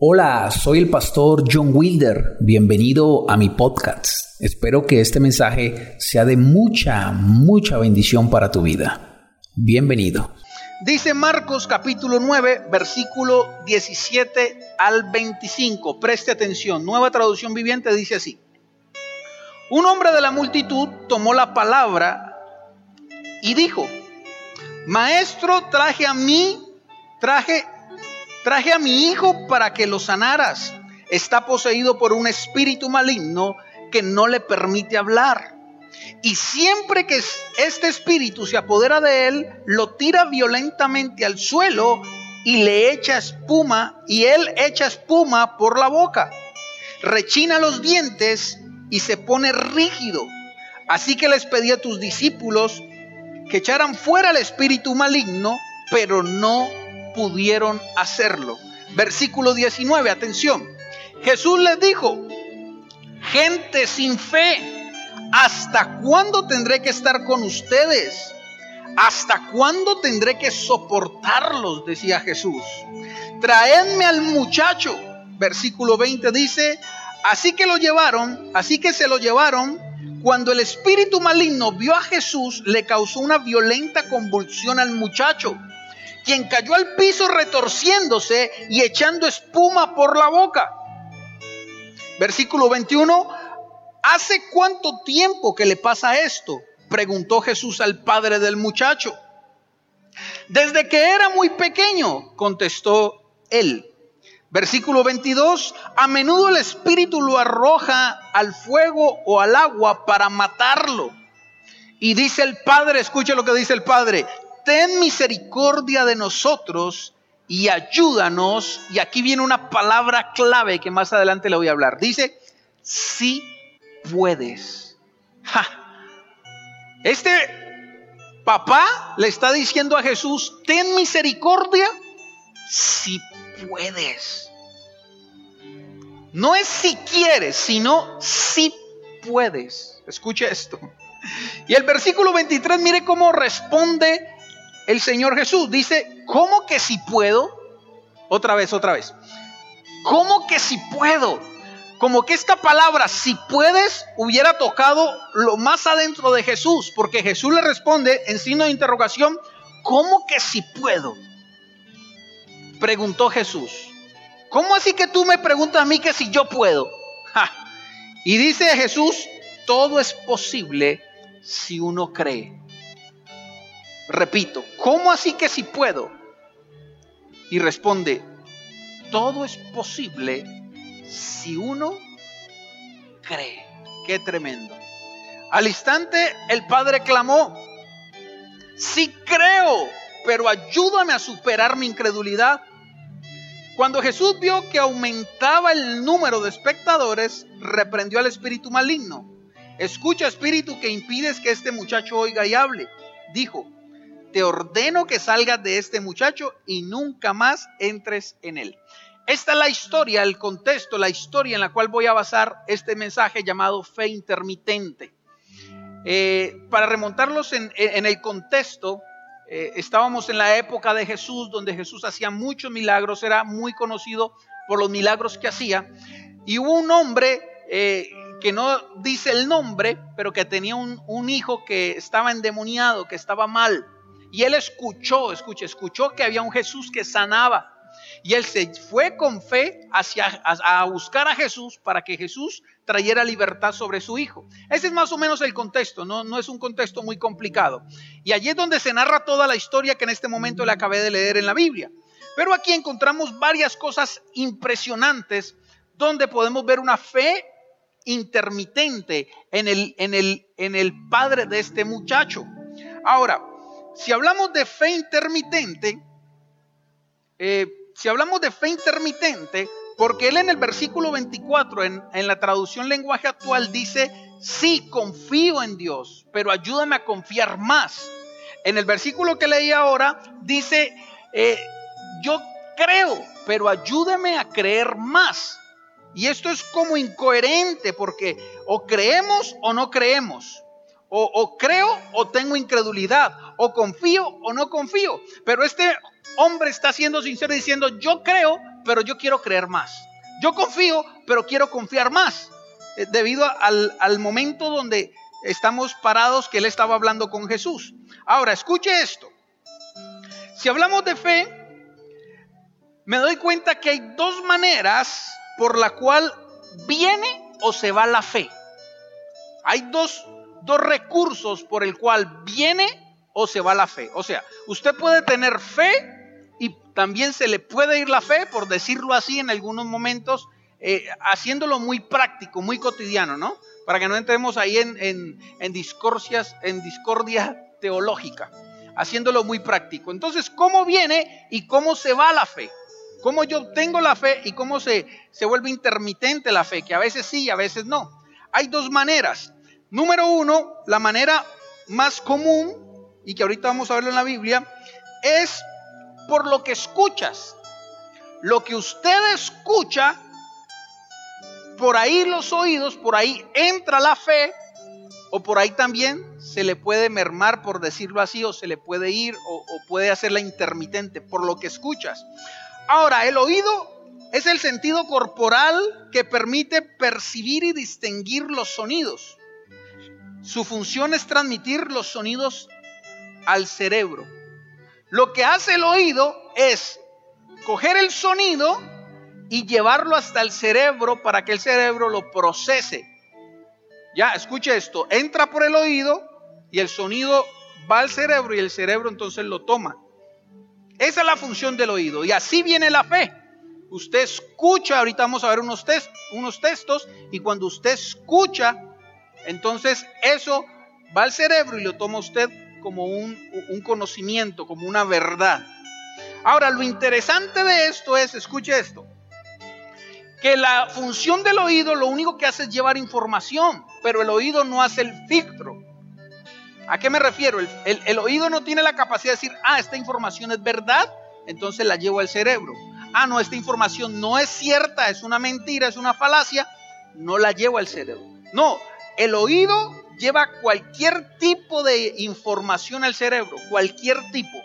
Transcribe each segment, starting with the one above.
Hola, soy el pastor John Wilder. Bienvenido a mi podcast. Espero que este mensaje sea de mucha, mucha bendición para tu vida. Bienvenido. Dice Marcos capítulo 9, versículo 17 al 25. Preste atención. Nueva traducción viviente dice así. Un hombre de la multitud tomó la palabra y dijo, Maestro, traje a mí, traje Traje a mi hijo para que lo sanaras. Está poseído por un espíritu maligno que no le permite hablar. Y siempre que este espíritu se apodera de él, lo tira violentamente al suelo y le echa espuma, y él echa espuma por la boca. Rechina los dientes y se pone rígido. Así que les pedí a tus discípulos que echaran fuera el espíritu maligno, pero no pudieron hacerlo. Versículo 19, atención. Jesús les dijo, gente sin fe, ¿hasta cuándo tendré que estar con ustedes? ¿Hasta cuándo tendré que soportarlos? Decía Jesús. Traedme al muchacho. Versículo 20 dice, así que lo llevaron, así que se lo llevaron. Cuando el espíritu maligno vio a Jesús, le causó una violenta convulsión al muchacho quien cayó al piso retorciéndose y echando espuma por la boca. Versículo 21. ¿Hace cuánto tiempo que le pasa esto? Preguntó Jesús al padre del muchacho. Desde que era muy pequeño, contestó él. Versículo 22, a menudo el espíritu lo arroja al fuego o al agua para matarlo. Y dice el padre, escuche lo que dice el padre, ten misericordia de nosotros y ayúdanos. Y aquí viene una palabra clave que más adelante le voy a hablar. Dice, si puedes. Este papá le está diciendo a Jesús, ten misericordia si puedes. No es si quieres, sino si puedes. Escuche esto. Y el versículo 23, mire cómo responde el Señor Jesús. Dice, ¿cómo que si puedo? Otra vez, otra vez. ¿Cómo que si puedo? Como que esta palabra, si puedes, hubiera tocado lo más adentro de Jesús, porque Jesús le responde en signo de interrogación, ¿cómo que si puedo? Preguntó Jesús. ¿Cómo así que tú me preguntas a mí que si yo puedo? Y dice Jesús, todo es posible si uno cree. Repito, ¿cómo así que si puedo? Y responde, todo es posible si uno cree. Qué tremendo. Al instante el padre clamó, sí creo, pero ayúdame a superar mi incredulidad. Cuando Jesús vio que aumentaba el número de espectadores, reprendió al espíritu maligno. Escucha, espíritu, que impides que este muchacho oiga y hable. Dijo, te ordeno que salgas de este muchacho y nunca más entres en él. Esta es la historia, el contexto, la historia en la cual voy a basar este mensaje llamado fe intermitente. Eh, para remontarlos en, el contexto, eh, estábamos en la época de Jesús, donde Jesús hacía muchos milagros, era muy conocido por los milagros que hacía. Y hubo un hombre eh, que no dice el nombre, pero que tenía un, un hijo que estaba endemoniado, que estaba mal. Y él escuchó, escucha, escuchó que había un Jesús que sanaba. Y él se fue con fe hacia, a, buscar a Jesús para que Jesús trayera libertad sobre su hijo. Ese es más o menos el contexto, no, no es un contexto muy complicado. Y allí es donde se narra toda la historia que en este momento le acabé de leer en la Biblia. Pero aquí encontramos varias cosas impresionantes donde podemos ver una fe intermitente en el, en el, en el padre de este muchacho. Ahora, si hablamos de fe intermitente, eh, si hablamos de fe intermitente, porque él en el versículo 24, en, la traducción lenguaje actual, dice, sí, confío en Dios, pero ayúdame a confiar más. En el versículo que leí ahora, dice, eh, yo creo, pero ayúdame a creer más. Y esto es como incoherente, porque o creemos o no creemos. O, creo o tengo incredulidad. O confío o no confío. Pero este hombre está siendo sincero diciendo, yo creo, pero yo quiero creer más. Yo confío, pero quiero confiar más. Eh, debido al, al momento donde estamos parados que él estaba hablando con Jesús. Ahora, escuche esto. Si hablamos de fe, me doy cuenta que hay dos maneras por la cual viene o se va la fe. Hay dos, dos recursos por el cual viene o se va la fe. O sea, usted puede tener fe y también se le puede ir la fe, por decirlo así, en algunos momentos, eh, haciéndolo muy práctico, muy cotidiano, ¿no? Para que no entremos ahí en, en, en discordias, discordia teológica, haciéndolo muy práctico. Entonces, ¿cómo viene y cómo se va la fe? cómo yo obtengo la fe y cómo se, se vuelve intermitente la fe, que a veces sí y a veces no. Hay dos maneras. Número uno, la manera más común, y que ahorita vamos a verlo en la Biblia, es por lo que escuchas. Lo que usted escucha, por ahí los oídos, por ahí entra la fe, o por ahí también se le puede mermar, por decirlo así, o se le puede ir, o, o puede hacerla intermitente, por lo que escuchas. Ahora, el oído es el sentido corporal que permite percibir y distinguir los sonidos. Su función es transmitir los sonidos al cerebro. Lo que hace el oído es coger el sonido y llevarlo hasta el cerebro para que el cerebro lo procese. Ya, escuche esto, entra por el oído y el sonido va al cerebro y el cerebro entonces lo toma. Esa es la función del oído. Y así viene la fe. Usted escucha, ahorita vamos a ver unos, unos textos, y cuando usted escucha, entonces eso va al cerebro y lo toma usted como un, un conocimiento, como una verdad. Ahora, lo interesante de esto es, escuche esto, que la función del oído lo único que hace es llevar información, pero el oído no hace el filtro. ¿A qué me refiero? El, oído no tiene la capacidad de decir, ah, esta información es verdad, entonces la llevo al cerebro. Ah, no, esta información no es cierta, es una mentira, es una falacia, no la llevo al cerebro. No, el oído lleva cualquier tipo de información al cerebro, cualquier tipo.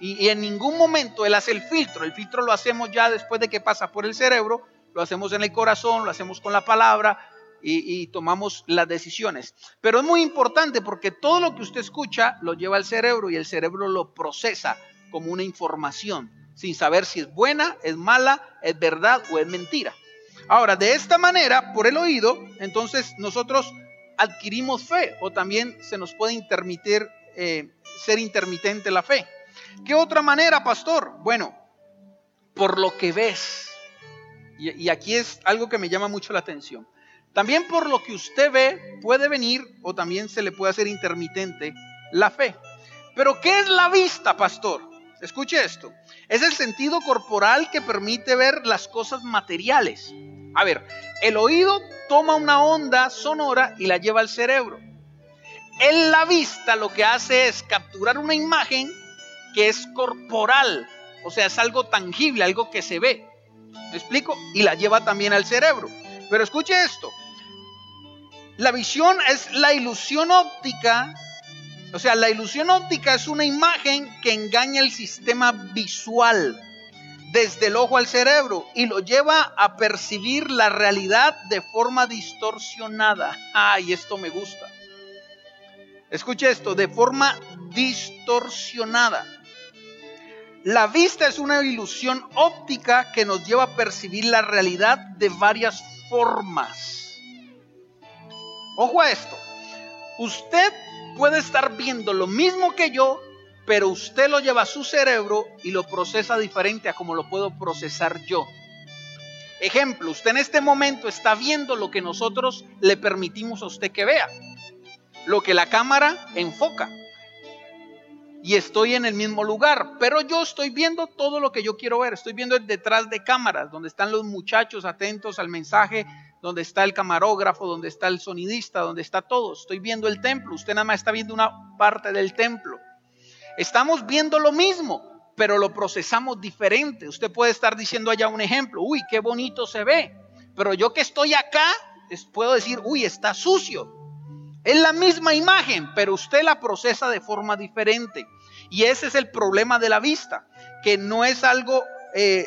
Y, y, en ningún momento él hace el filtro. El filtro lo hacemos ya después de que pasa por el cerebro, lo hacemos en el corazón, lo hacemos con la palabra, y, tomamos las decisiones. Pero es muy importante porque todo lo que usted escucha lo lleva al cerebro y el cerebro lo procesa como una información, sin saber si es buena, es mala, es verdad o es mentira. Ahora, de esta manera, por el oído, entonces nosotros adquirimos fe o también se nos puede intermitir, eh, ser intermitente la fe. ¿Qué otra manera, pastor? Bueno, por lo que ves. y aquí es algo que me llama mucho la atención. También por lo que usted ve puede venir o también se le puede hacer intermitente la fe. Pero ¿qué es la vista, pastor? Escuche esto. Es el sentido corporal que permite ver las cosas materiales. A ver, el oído toma una onda sonora y la lleva al cerebro. En la vista lo que hace es capturar una imagen que es corporal, o sea, es algo tangible, algo que se ve. ¿Me explico? Y la lleva también al cerebro. Pero escuche esto, la visión es la ilusión óptica. O sea, la ilusión óptica es una imagen que engaña el sistema visual desde el ojo al cerebro y lo lleva a percibir la realidad de forma distorsionada. Ay, esto me gusta. Escuche esto, de forma distorsionada. La vista es una ilusión óptica que nos lleva a percibir la realidad de varias formas. Ojo a esto. Usted puede estar viendo lo mismo que yo, pero usted lo lleva a su cerebro y lo procesa diferente a como lo puedo procesar yo. Ejemplo, usted en este momento está viendo lo que nosotros le permitimos a usted que vea, lo que la cámara enfoca. Y estoy en el mismo lugar, pero yo estoy viendo todo lo que yo quiero ver. Estoy viendo detrás de cámaras, donde están los muchachos atentos al mensaje donde está el camarógrafo, donde está el sonidista, donde está todo. Estoy viendo el templo, usted nada más está viendo una parte del templo. Estamos viendo lo mismo, pero lo procesamos diferente. Usted puede estar diciendo allá un ejemplo, uy, qué bonito se ve, pero yo que estoy acá, puedo decir, uy, está sucio. Es la misma imagen, pero usted la procesa de forma diferente. Y ese es el problema de la vista, que no es algo... Eh,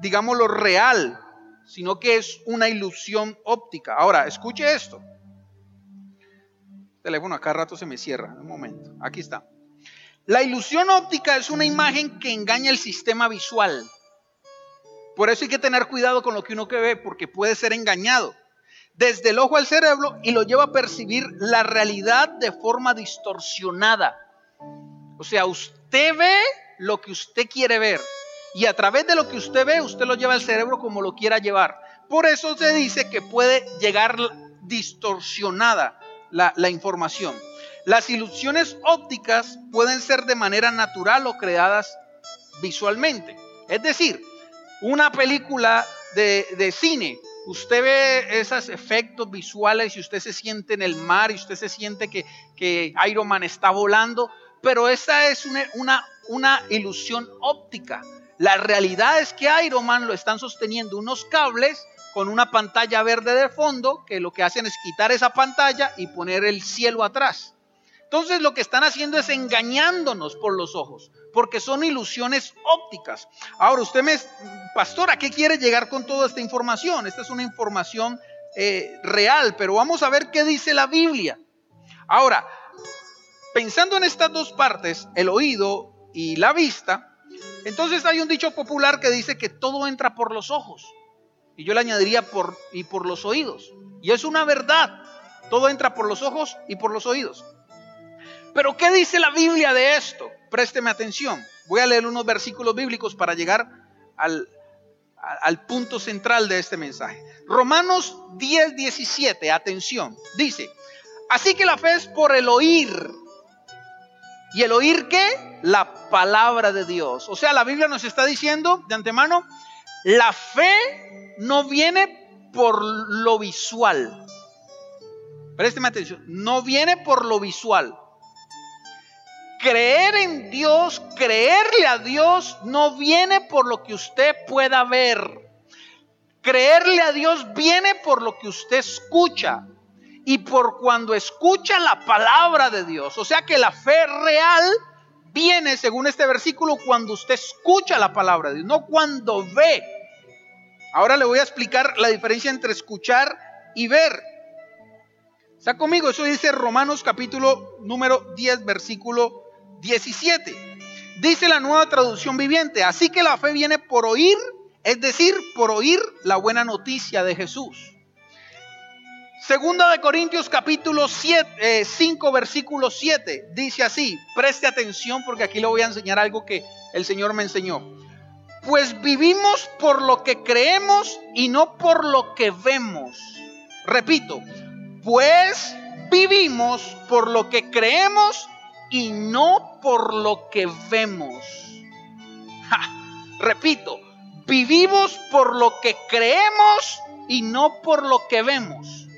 digámoslo, real, sino que es una ilusión óptica. Ahora, escuche esto. El teléfono acá rato se me cierra. Un momento. Aquí está. La ilusión óptica es una imagen que engaña el sistema visual. Por eso hay que tener cuidado con lo que uno ve, porque puede ser engañado desde el ojo al cerebro y lo lleva a percibir la realidad de forma distorsionada. O sea, usted ve lo que usted quiere ver y a través de lo que usted ve, usted lo lleva al cerebro como lo quiera llevar. Por eso se dice que puede llegar distorsionada la, la información. Las ilusiones ópticas pueden ser de manera natural o creadas visualmente. Es decir, una película de, de cine usted ve esos efectos visuales y usted se siente en el mar y usted se siente que, que Iron Man está volando, pero esa es una, una, una ilusión óptica. La realidad es que Iron Man lo están sosteniendo unos cables con una pantalla verde de fondo que lo que hacen es quitar esa pantalla y poner el cielo atrás. Entonces lo que están haciendo es engañándonos por los ojos, porque son ilusiones ópticas. Ahora usted me, pastor, ¿a qué quiere llegar con toda esta información? Esta es una información eh, real, pero vamos a ver qué dice la Biblia. Ahora, pensando en estas dos partes, el oído y la vista, entonces hay un dicho popular que dice que todo entra por los ojos. Y yo le añadiría por y por los oídos. Y es una verdad. Todo entra por los ojos y por los oídos. Pero ¿qué dice la Biblia de esto? Présteme atención. Voy a leer unos versículos bíblicos para llegar al, punto central de este mensaje. Romanos 10, 17, atención. Dice, así que la fe es por el oír. ¿Y el oír qué? La palabra de Dios. O sea, la Biblia nos está diciendo de antemano, la fe no viene por lo visual. Présteme atención, no viene por lo visual creer en Dios, creerle a Dios, no viene por lo que usted pueda ver. Creerle a Dios viene por lo que usted escucha y por cuando escucha la palabra de Dios. O sea que la fe real viene, según este versículo, cuando usted escucha la palabra de Dios, no cuando ve. Ahora le voy a explicar la diferencia entre escuchar y ver. ¿Está conmigo? Eso dice Romanos capítulo número 10, versículo 17. Dice la nueva traducción viviente, así que la fe viene por oír, es decir, por oír la buena noticia de Jesús. Segunda de Corintios capítulo 7, 5 eh, versículo 7 dice así, preste atención porque aquí le voy a enseñar algo que el Señor me enseñó. Pues vivimos por lo que creemos y no por lo que vemos. Repito, pues vivimos por lo que creemos y no por lo que vemos. repito, vivimos por lo que creemos y no por lo que vemos.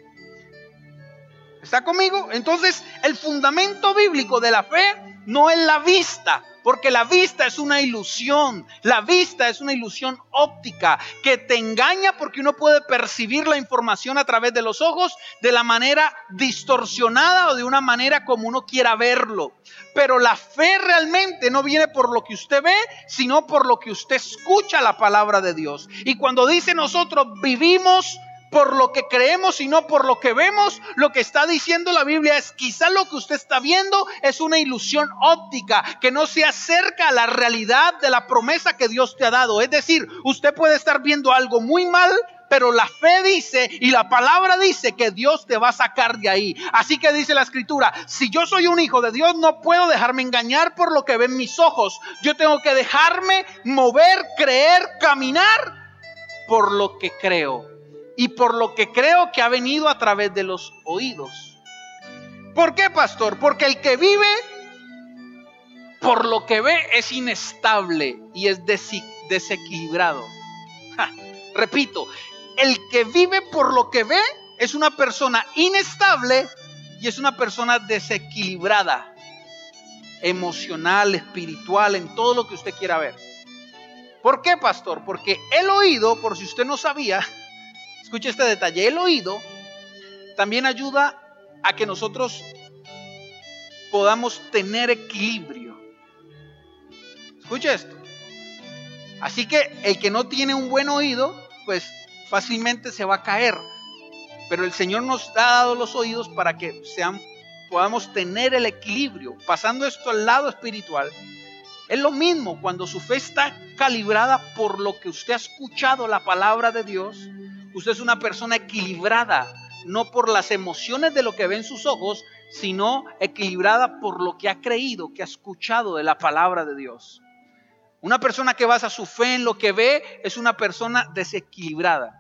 ¿Está conmigo? Entonces, el fundamento bíblico de la fe no es la vista, porque la vista es una ilusión, la vista es una ilusión óptica que te engaña porque uno puede percibir la información a través de los ojos de la manera distorsionada o de una manera como uno quiera verlo. Pero la fe realmente no viene por lo que usted ve, sino por lo que usted escucha la palabra de Dios. Y cuando dice nosotros vivimos por lo que creemos y no por lo que vemos, lo que está diciendo la Biblia es quizá lo que usted está viendo es una ilusión óptica que no se acerca a la realidad de la promesa que Dios te ha dado. Es decir, usted puede estar viendo algo muy mal, pero la fe dice y la palabra dice que Dios te va a sacar de ahí. Así que dice la escritura, si yo soy un hijo de Dios, no puedo dejarme engañar por lo que ven mis ojos. Yo tengo que dejarme mover, creer, caminar por lo que creo y por lo que creo que ha venido a través de los oídos. ¿Por qué, pastor? Porque el que vive por lo que ve es inestable y es desequilibrado. repito, el que vive por lo que ve es una persona inestable y es una persona desequilibrada, emocional, espiritual, en todo lo que usted quiera ver. ¿Por qué, pastor? Porque el oído, por si usted no sabía, Escuche este detalle. El oído también ayuda a que nosotros podamos tener equilibrio. Escuche esto. Así que el que no tiene un buen oído, pues fácilmente se va a caer. Pero el Señor nos ha dado los oídos para que sean, podamos tener el equilibrio. Pasando esto al lado espiritual, es lo mismo cuando su fe está calibrada por lo que usted ha escuchado la palabra de Dios. Usted es una persona equilibrada, no por las emociones de lo que ve en sus ojos, sino equilibrada por lo que ha creído, que ha escuchado de la palabra de Dios. Una persona que basa su fe en lo que ve es una persona desequilibrada.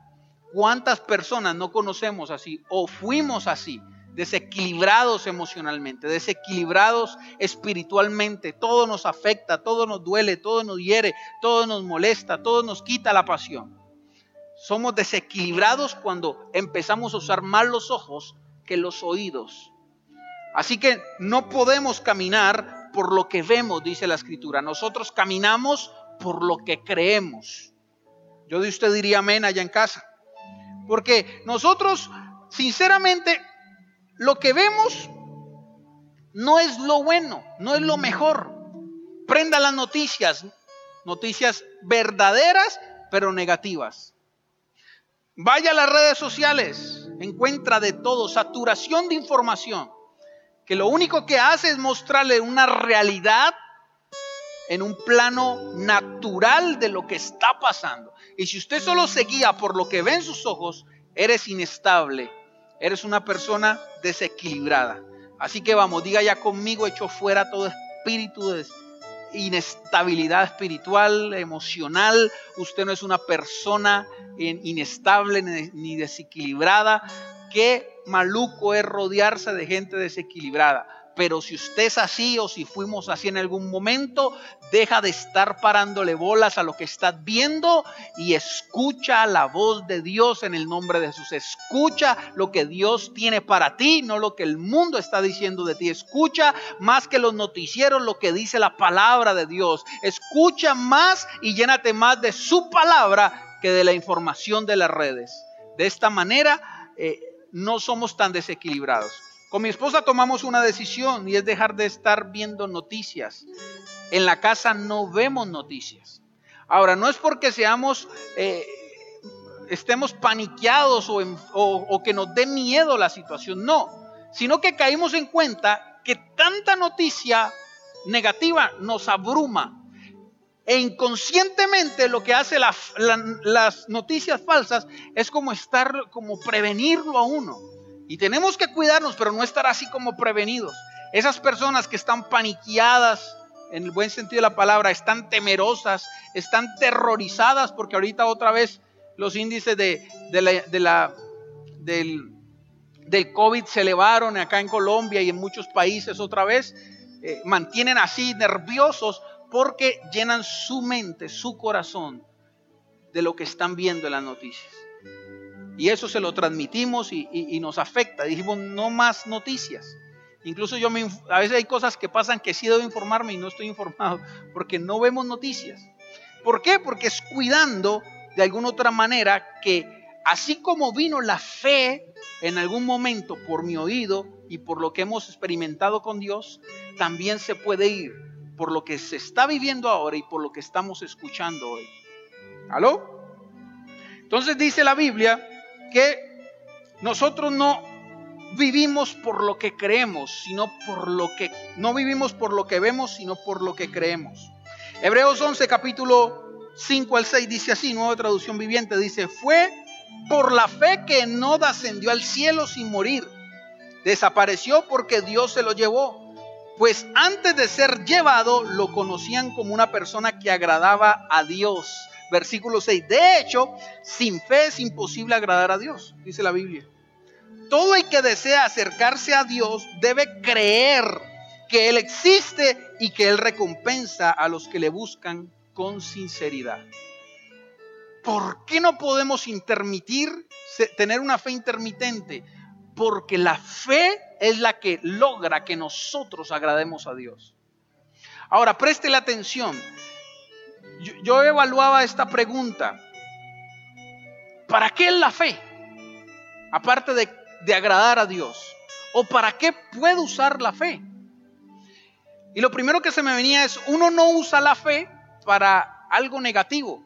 ¿Cuántas personas no conocemos así o fuimos así? Desequilibrados emocionalmente, desequilibrados espiritualmente. Todo nos afecta, todo nos duele, todo nos hiere, todo nos molesta, todo nos quita la pasión. Somos desequilibrados cuando empezamos a usar más los ojos que los oídos. Así que no podemos caminar por lo que vemos, dice la escritura. Nosotros caminamos por lo que creemos. Yo de usted diría amén allá en casa. Porque nosotros, sinceramente, lo que vemos no es lo bueno, no es lo mejor. Prenda las noticias, noticias verdaderas, pero negativas. Vaya a las redes sociales, encuentra de todo, saturación de información que lo único que hace es mostrarle una realidad en un plano natural de lo que está pasando. Y si usted solo se guía por lo que ve en sus ojos, eres inestable, eres una persona desequilibrada. Así que vamos, diga ya conmigo, echo fuera todo espíritu de inestabilidad espiritual, emocional. Usted no es una persona inestable ni desequilibrada. Que maluco es rodearse de gente desequilibrada. Pero si usted es así o si fuimos así en algún momento, deja de estar parándole bolas a lo que estás viendo y escucha la voz de Dios en el nombre de Jesús. Escucha lo que Dios tiene para ti, no lo que el mundo está diciendo de ti. Escucha más que los noticieros lo que dice la palabra de Dios. Escucha más y llénate más de su palabra que de la información de las redes. De esta manera... Eh, no somos tan desequilibrados. Con mi esposa tomamos una decisión y es dejar de estar viendo noticias. En la casa no vemos noticias. Ahora, no es porque seamos, eh, estemos paniqueados o, que nos dé miedo la situación, no, sino que caímos en cuenta que tanta noticia negativa nos abruma e inconscientemente lo que hace las noticias falsas es como estar, como prevenirlo a uno. Y tenemos que cuidarnos, pero no estar así como prevenidos. Esas personas que están paniqueadas, en el buen sentido de la palabra, están temerosas, están terrorizadas, porque ahorita otra vez los índices de, la, del, del, COVID se elevaron acá en Colombia y en muchos países otra vez. Eh, mantienen así nerviosos porque llenan su mente, su corazón de lo que están viendo en las noticias. Y eso se lo transmitimos y, nos afecta. Dijimos, no más noticias. Incluso yo a veces hay cosas que pasan que sí debo informarme y no estoy informado porque no vemos noticias. ¿Por qué? Porque es cuidando de alguna otra manera que así como vino la fe en algún momento por mi oído y por lo que hemos experimentado con Dios, también se puede ir por lo que se está viviendo ahora y por lo que estamos escuchando hoy. ¿Aló? Entonces dice la Biblia que nosotros no vivimos por lo que creemos, sino por lo que no vivimos por lo que vemos, sino por lo que creemos. Hebreos 11 capítulo 5 al 6 dice así, nueva traducción viviente dice, "Fue por la fe que no ascendió al cielo sin morir. Desapareció porque Dios se lo llevó." pues antes de ser llevado lo conocían como una persona que agradaba a Dios. Versículo 6. De hecho, sin fe es imposible agradar a Dios, dice la Biblia. Todo el que desea acercarse a Dios debe creer que Él existe y que Él recompensa a los que le buscan con sinceridad. ¿Por qué no podemos intermitir, tener una fe intermitente? Porque la fe es la que logra que nosotros agrademos a Dios. Ahora, preste la atención. Yo, evaluaba esta pregunta. ¿Para qué es la fe? Aparte de, de agradar a Dios. ¿O para qué puedo usar la fe? Y lo primero que se me venía es, uno no usa la fe para algo negativo.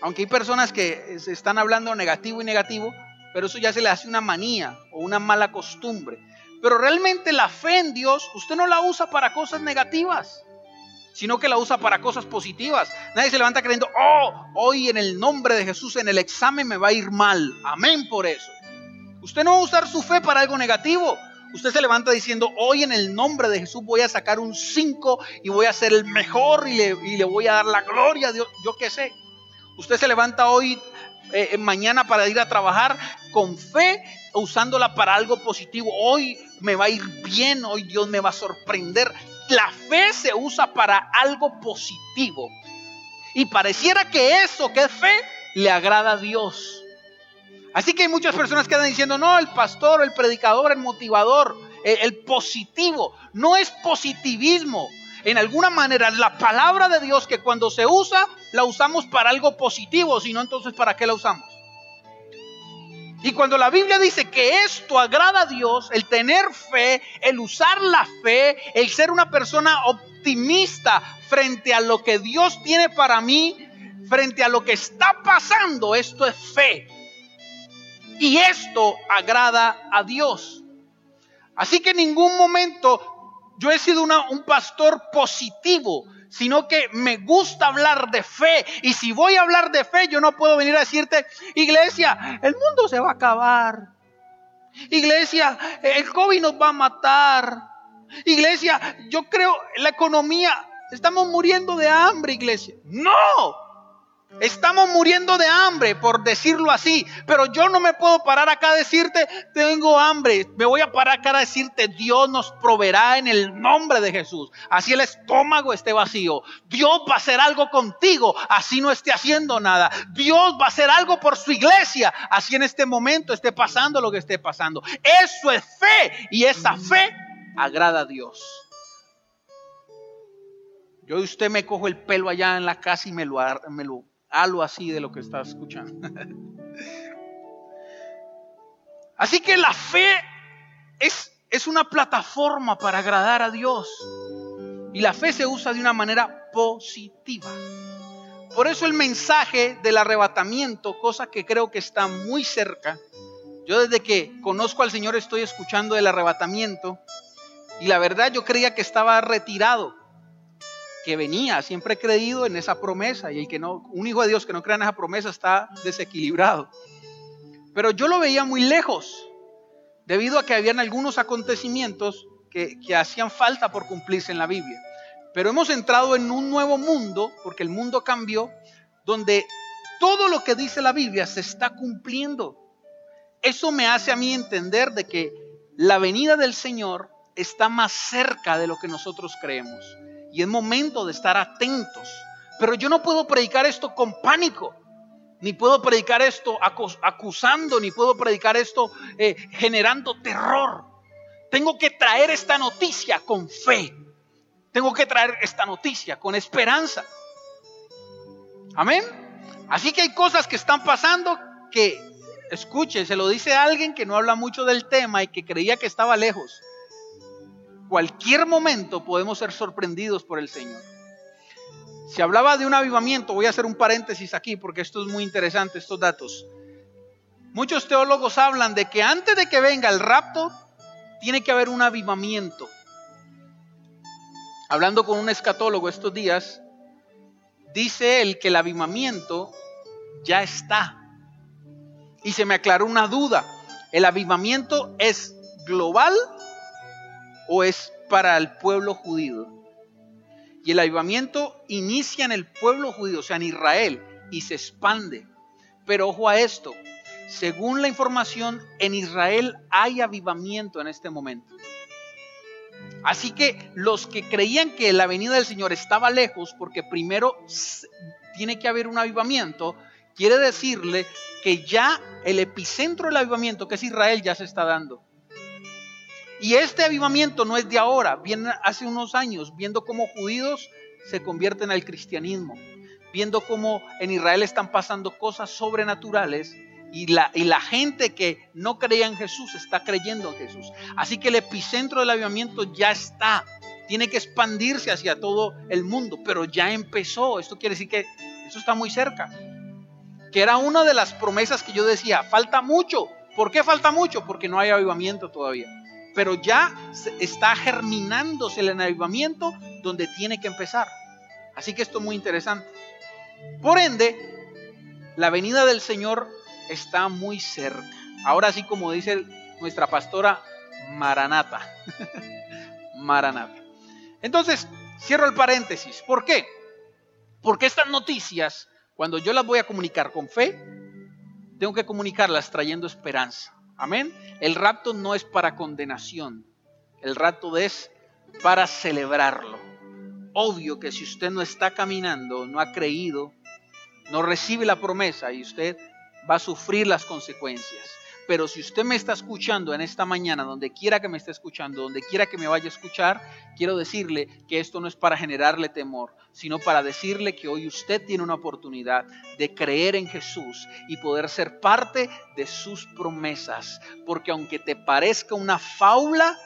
Aunque hay personas que se están hablando negativo y negativo, pero eso ya se le hace una manía o una mala costumbre. Pero realmente la fe en Dios, usted no la usa para cosas negativas, sino que la usa para cosas positivas. Nadie se levanta creyendo, oh, hoy en el nombre de Jesús en el examen me va a ir mal. Amén por eso. Usted no va a usar su fe para algo negativo. Usted se levanta diciendo, hoy en el nombre de Jesús voy a sacar un 5 y voy a ser el mejor y le, y le voy a dar la gloria a Dios. Yo qué sé. Usted se levanta hoy, eh, mañana para ir a trabajar con fe, usándola para algo positivo. Hoy me va a ir bien, hoy Dios me va a sorprender. La fe se usa para algo positivo. Y pareciera que eso que es fe le agrada a Dios. Así que hay muchas personas que andan diciendo, no, el pastor, el predicador, el motivador, el, el positivo. No es positivismo. En alguna manera, la palabra de Dios que cuando se usa, la usamos para algo positivo, si no, entonces ¿para qué la usamos? Y cuando la Biblia dice que esto agrada a Dios, el tener fe, el usar la fe, el ser una persona optimista frente a lo que Dios tiene para mí, frente a lo que está pasando, esto es fe. Y esto agrada a Dios. Así que en ningún momento yo he sido un pastor positivo, sino que me gusta hablar de fe. Y si voy a hablar de fe, yo no puedo venir a decirte, iglesia, el mundo se va a acabar. Iglesia, el COVID nos va a matar. Iglesia, yo creo la economía, estamos muriendo de hambre, iglesia. No, Estamos muriendo de hambre, por decirlo así. Pero yo no me puedo parar acá a decirte, tengo hambre. Me voy a parar acá a decirte, Dios nos proveerá en el nombre de Jesús. Así el estómago esté vacío. Dios va a hacer algo contigo, así no esté haciendo nada. Dios va a hacer algo por su iglesia, así en este momento esté pasando lo que esté pasando. Eso es fe y esa fe agrada a Dios. Yo y usted me cojo el pelo allá en la casa y me lo, me lo algo así de lo que estás escuchando. Así que la fe es, es una plataforma para agradar a Dios. Y la fe se usa de una manera positiva. Por eso el mensaje del arrebatamiento, cosa que creo que está muy cerca. Yo desde que conozco al Señor estoy escuchando el arrebatamiento. Y la verdad yo creía que estaba retirado que venía. Siempre he creído en esa promesa y el que no, un hijo de Dios que no crea en esa promesa está desequilibrado. Pero yo lo veía muy lejos, debido a que habían algunos acontecimientos que, que hacían falta por cumplirse en la Biblia. Pero hemos entrado en un nuevo mundo, porque el mundo cambió, donde todo lo que dice la Biblia se está cumpliendo. Eso me hace a mí entender de que la venida del Señor está más cerca de lo que nosotros creemos y es momento de estar atentos. Pero yo no puedo predicar esto con pánico, ni puedo predicar esto acusando, ni puedo predicar esto eh, generando terror. Tengo que traer esta noticia con fe. Tengo que traer esta noticia con esperanza. Amén. Así que hay cosas que están pasando que, escuche, se lo dice alguien que no habla mucho del tema y que creía que estaba lejos cualquier momento podemos ser sorprendidos por el Señor. Si hablaba de un avivamiento, voy a hacer un paréntesis aquí porque esto es muy interesante, estos datos. Muchos teólogos hablan de que antes de que venga el rapto, tiene que haber un avivamiento. Hablando con un escatólogo estos días, dice él que el avivamiento ya está. Y se me aclaró una duda. ¿El avivamiento es global o es para el pueblo judío. Y el avivamiento inicia en el pueblo judío, o sea, en Israel, y se expande. Pero ojo a esto, según la información, en Israel hay avivamiento en este momento. Así que los que creían que la venida del Señor estaba lejos, porque primero tiene que haber un avivamiento, quiere decirle que ya el epicentro del avivamiento, que es Israel, ya se está dando. Y este avivamiento no es de ahora, viene hace unos años, viendo cómo judíos se convierten al cristianismo, viendo cómo en Israel están pasando cosas sobrenaturales y la, y la gente que no creía en Jesús está creyendo en Jesús. Así que el epicentro del avivamiento ya está, tiene que expandirse hacia todo el mundo, pero ya empezó. Esto quiere decir que eso está muy cerca. Que era una de las promesas que yo decía, falta mucho. ¿Por qué falta mucho? Porque no hay avivamiento todavía. Pero ya está germinándose el avivamiento donde tiene que empezar. Así que esto es muy interesante. Por ende, la venida del Señor está muy cerca. Ahora sí, como dice nuestra pastora, Maranata. Maranata. Entonces, cierro el paréntesis. ¿Por qué? Porque estas noticias, cuando yo las voy a comunicar con fe, tengo que comunicarlas trayendo esperanza. Amén. El rapto no es para condenación. El rapto es para celebrarlo. Obvio que si usted no está caminando, no ha creído, no recibe la promesa y usted va a sufrir las consecuencias. Pero si usted me está escuchando en esta mañana, donde quiera que me esté escuchando, donde quiera que me vaya a escuchar, quiero decirle que esto no es para generarle temor, sino para decirle que hoy usted tiene una oportunidad de creer en Jesús y poder ser parte de sus promesas. Porque aunque te parezca una fábula,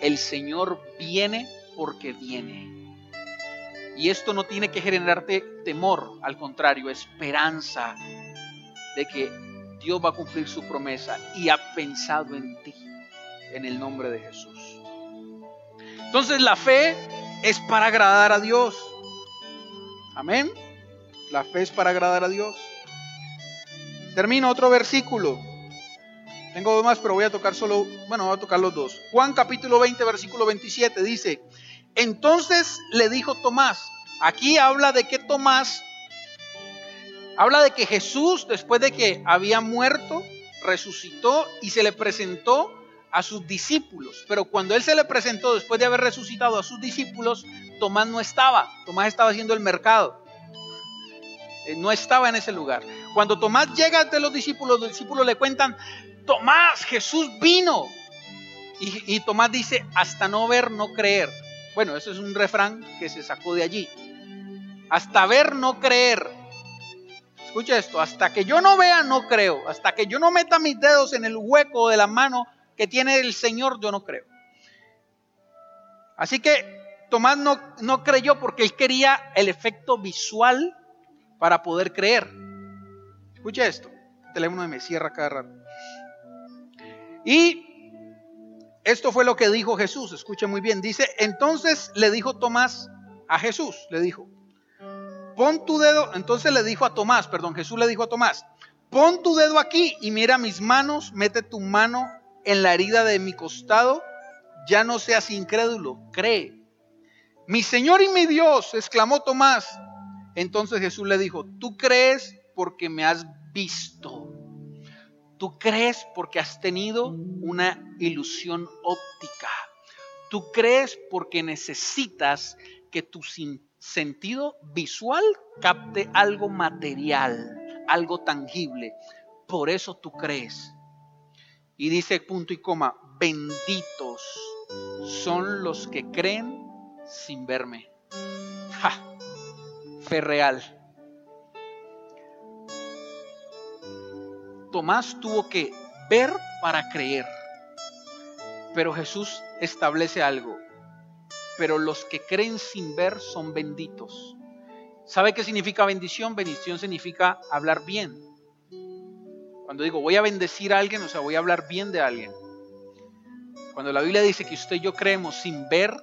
el Señor viene porque viene. Y esto no tiene que generarte temor, al contrario, esperanza de que Dios va a cumplir su promesa y ha pensado en ti, en el nombre de Jesús. Entonces la fe es para agradar a Dios. Amén. La fe es para agradar a Dios. Termino otro versículo. Tengo dos más, pero voy a tocar solo, bueno, voy a tocar los dos. Juan capítulo 20, versículo 27 dice, entonces le dijo Tomás, aquí habla de que Tomás Habla de que Jesús, después de que había muerto, resucitó y se le presentó a sus discípulos. Pero cuando Él se le presentó, después de haber resucitado a sus discípulos, Tomás no estaba. Tomás estaba haciendo el mercado. Eh, no estaba en ese lugar. Cuando Tomás llega ante los discípulos, los discípulos le cuentan, Tomás, Jesús vino. Y, y Tomás dice, hasta no ver, no creer. Bueno, eso es un refrán que se sacó de allí. Hasta ver, no creer. Escucha esto, hasta que yo no vea, no creo. Hasta que yo no meta mis dedos en el hueco de la mano que tiene el Señor, yo no creo. Así que Tomás no, no creyó porque él quería el efecto visual para poder creer. Escucha esto, el teléfono me cierra cada rato. Y esto fue lo que dijo Jesús, escuche muy bien, dice, entonces le dijo Tomás a Jesús, le dijo, pon tu dedo, entonces le dijo a Tomás, perdón, Jesús le dijo a Tomás, pon tu dedo aquí y mira mis manos, mete tu mano en la herida de mi costado, ya no seas incrédulo, cree. Mi Señor y mi Dios, exclamó Tomás. Entonces Jesús le dijo, tú crees porque me has visto. Tú crees porque has tenido una ilusión óptica. Tú crees porque necesitas que tu sentido visual capte algo material, algo tangible. Por eso tú crees. Y dice punto y coma, benditos son los que creen sin verme. Fe real. Tomás tuvo que ver para creer. Pero Jesús establece algo pero los que creen sin ver son benditos. ¿Sabe qué significa bendición? Bendición significa hablar bien. Cuando digo voy a bendecir a alguien, o sea, voy a hablar bien de alguien. Cuando la Biblia dice que usted y yo creemos sin ver,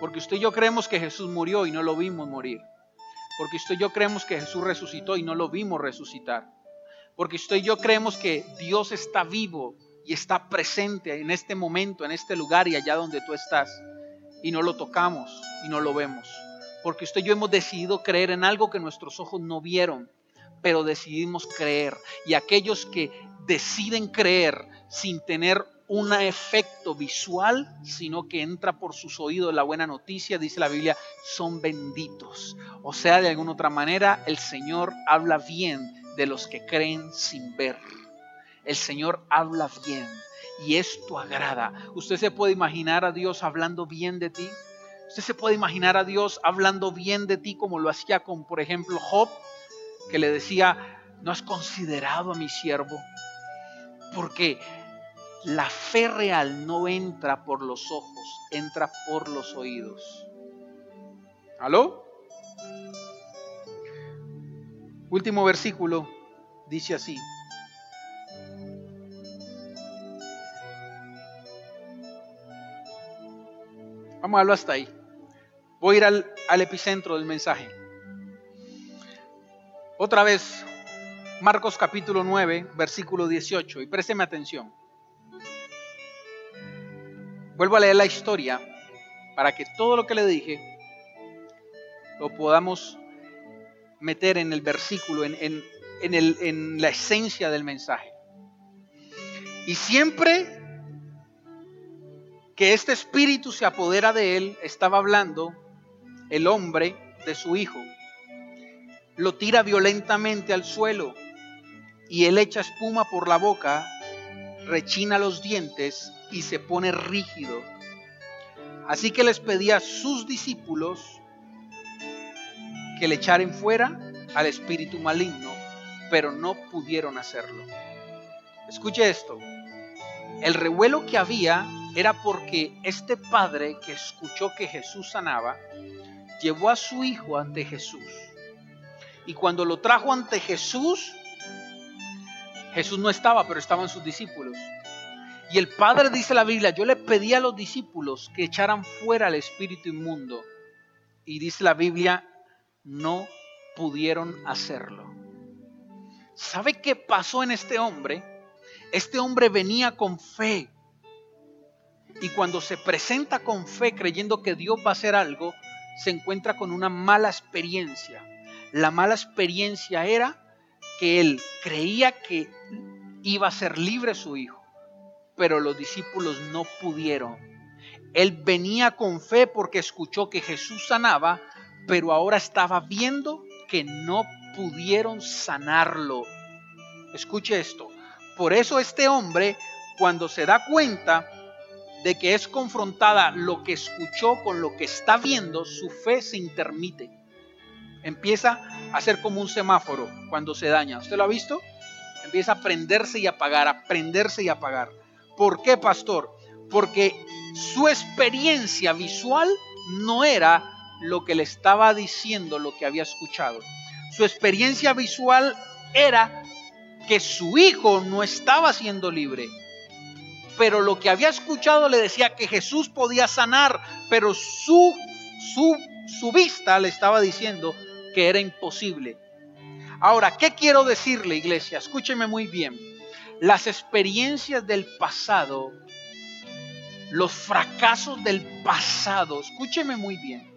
porque usted y yo creemos que Jesús murió y no lo vimos morir. Porque usted y yo creemos que Jesús resucitó y no lo vimos resucitar. Porque usted y yo creemos que Dios está vivo y está presente en este momento, en este lugar y allá donde tú estás y no lo tocamos y no lo vemos. Porque usted y yo hemos decidido creer en algo que nuestros ojos no vieron, pero decidimos creer. Y aquellos que deciden creer sin tener un efecto visual, sino que entra por sus oídos la buena noticia, dice la Biblia, son benditos. O sea, de alguna otra manera, el Señor habla bien de los que creen sin ver. El Señor habla bien y esto agrada. Usted se puede imaginar a Dios hablando bien de ti. Usted se puede imaginar a Dios hablando bien de ti como lo hacía con, por ejemplo, Job, que le decía, no has considerado a mi siervo. Porque la fe real no entra por los ojos, entra por los oídos. ¿Aló? Último versículo dice así. Vamos a verlo hasta ahí. Voy a ir al, al epicentro del mensaje. Otra vez, Marcos capítulo 9, versículo 18, y présteme atención. Vuelvo a leer la historia para que todo lo que le dije lo podamos meter en el versículo, en, en, en, el, en la esencia del mensaje. Y siempre que este espíritu se apodera de él, estaba hablando el hombre de su hijo. Lo tira violentamente al suelo y él echa espuma por la boca, rechina los dientes y se pone rígido. Así que les pedía a sus discípulos que le echaren fuera al espíritu maligno, pero no pudieron hacerlo. Escuche esto. El revuelo que había era porque este padre que escuchó que Jesús sanaba, llevó a su hijo ante Jesús. Y cuando lo trajo ante Jesús, Jesús no estaba, pero estaban sus discípulos. Y el Padre dice la Biblia, yo le pedí a los discípulos que echaran fuera al espíritu inmundo. Y dice la Biblia, no pudieron hacerlo. ¿Sabe qué pasó en este hombre? Este hombre venía con fe. Y cuando se presenta con fe creyendo que Dios va a hacer algo, se encuentra con una mala experiencia. La mala experiencia era que él creía que iba a ser libre su hijo, pero los discípulos no pudieron. Él venía con fe porque escuchó que Jesús sanaba, pero ahora estaba viendo que no pudieron sanarlo. Escuche esto. Por eso este hombre, cuando se da cuenta de que es confrontada lo que escuchó con lo que está viendo, su fe se intermite empieza a ser como un semáforo cuando se daña. ¿Usted lo ha visto? Empieza a prenderse y apagar, a prenderse y apagar. ¿Por qué, pastor? Porque su experiencia visual no era lo que le estaba diciendo, lo que había escuchado. Su experiencia visual era que su hijo no estaba siendo libre. Pero lo que había escuchado le decía que Jesús podía sanar, pero su, su, su vista le estaba diciendo que era imposible. Ahora, ¿qué quiero decirle, iglesia? Escúcheme muy bien. Las experiencias del pasado, los fracasos del pasado, escúcheme muy bien,